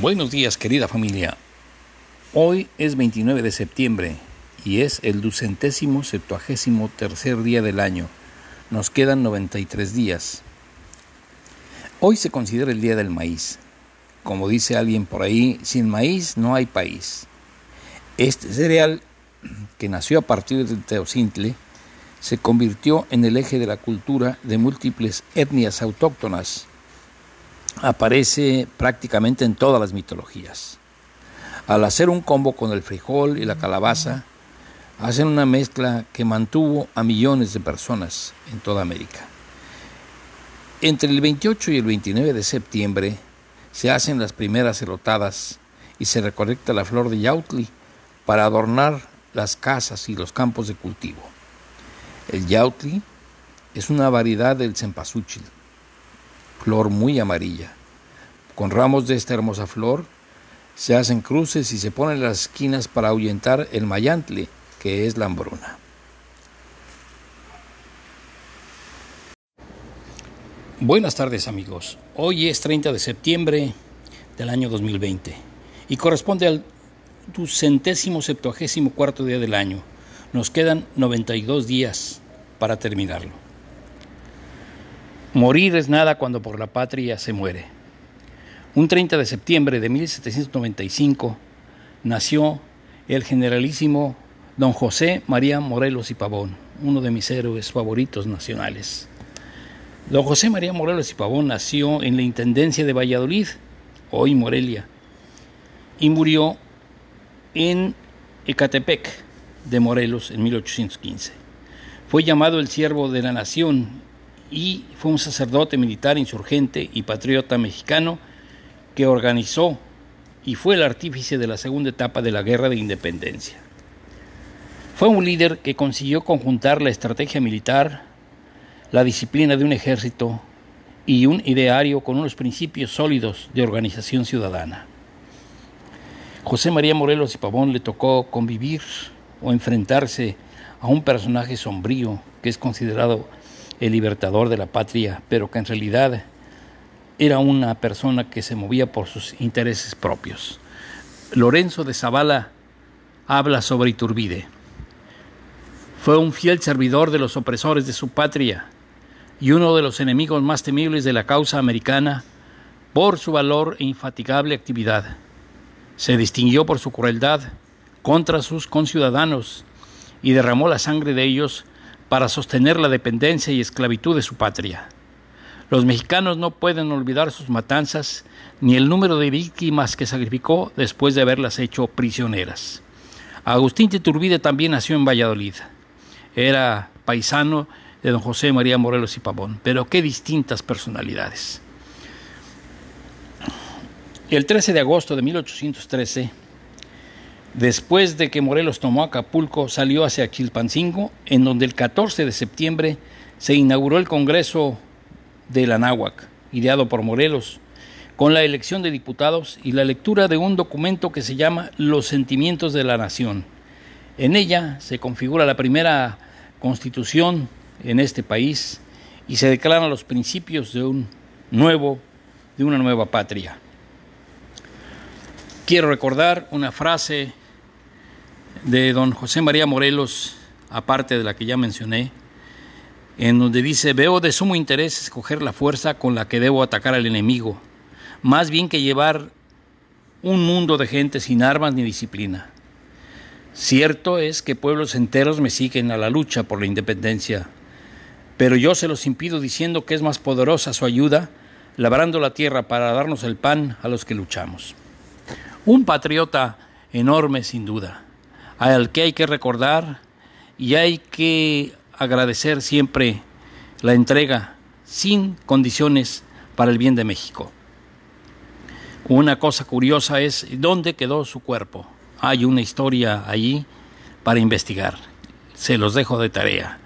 Buenos días querida familia. Hoy es 29 de septiembre y es el ducentésimo septuagésimo tercer día del año. Nos quedan 93 días. Hoy se considera el Día del Maíz. Como dice alguien por ahí, sin maíz no hay país. Este cereal, que nació a partir del Teocintle, se convirtió en el eje de la cultura de múltiples etnias autóctonas aparece prácticamente en todas las mitologías. Al hacer un combo con el frijol y la calabaza, hacen una mezcla que mantuvo a millones de personas en toda América. Entre el 28 y el 29 de septiembre se hacen las primeras elotadas y se recolecta la flor de yautli para adornar las casas y los campos de cultivo. El yautli es una variedad del cempasúchil flor muy amarilla. Con ramos de esta hermosa flor se hacen cruces y se ponen las esquinas para ahuyentar el mayantle, que es la hambruna. Buenas tardes amigos. Hoy es 30 de septiembre del año 2020 y corresponde al centésimo septuagésimo cuarto día del año. Nos quedan 92 días para terminarlo. Morir es nada cuando por la patria se muere. Un 30 de septiembre de 1795 nació el generalísimo don José María Morelos y Pavón, uno de mis héroes favoritos nacionales. Don José María Morelos y Pavón nació en la Intendencia de Valladolid, hoy Morelia, y murió en Ecatepec de Morelos en 1815. Fue llamado el siervo de la nación y fue un sacerdote militar insurgente y patriota mexicano que organizó y fue el artífice de la segunda etapa de la Guerra de Independencia. Fue un líder que consiguió conjuntar la estrategia militar, la disciplina de un ejército y un ideario con unos principios sólidos de organización ciudadana. José María Morelos y Pavón le tocó convivir o enfrentarse a un personaje sombrío que es considerado el libertador de la patria, pero que en realidad era una persona que se movía por sus intereses propios. Lorenzo de Zavala habla sobre Iturbide. Fue un fiel servidor de los opresores de su patria y uno de los enemigos más temibles de la causa americana por su valor e infatigable actividad. Se distinguió por su crueldad contra sus conciudadanos y derramó la sangre de ellos para sostener la dependencia y esclavitud de su patria. Los mexicanos no pueden olvidar sus matanzas ni el número de víctimas que sacrificó después de haberlas hecho prisioneras. Agustín de Turbide también nació en Valladolid. Era paisano de don José María Morelos y Pavón, pero qué distintas personalidades. El 13 de agosto de 1813, Después de que Morelos tomó Acapulco, salió hacia Chilpancingo, en donde el 14 de septiembre se inauguró el Congreso de la ideado por Morelos, con la elección de diputados y la lectura de un documento que se llama Los Sentimientos de la Nación. En ella se configura la primera constitución en este país y se declaran los principios de un nuevo, de una nueva patria. Quiero recordar una frase de don José María Morelos, aparte de la que ya mencioné, en donde dice, veo de sumo interés escoger la fuerza con la que debo atacar al enemigo, más bien que llevar un mundo de gente sin armas ni disciplina. Cierto es que pueblos enteros me siguen a la lucha por la independencia, pero yo se los impido diciendo que es más poderosa su ayuda, labrando la tierra para darnos el pan a los que luchamos. Un patriota enorme sin duda, al que hay que recordar y hay que agradecer siempre la entrega sin condiciones para el bien de México. Una cosa curiosa es dónde quedó su cuerpo. Hay una historia allí para investigar. Se los dejo de tarea.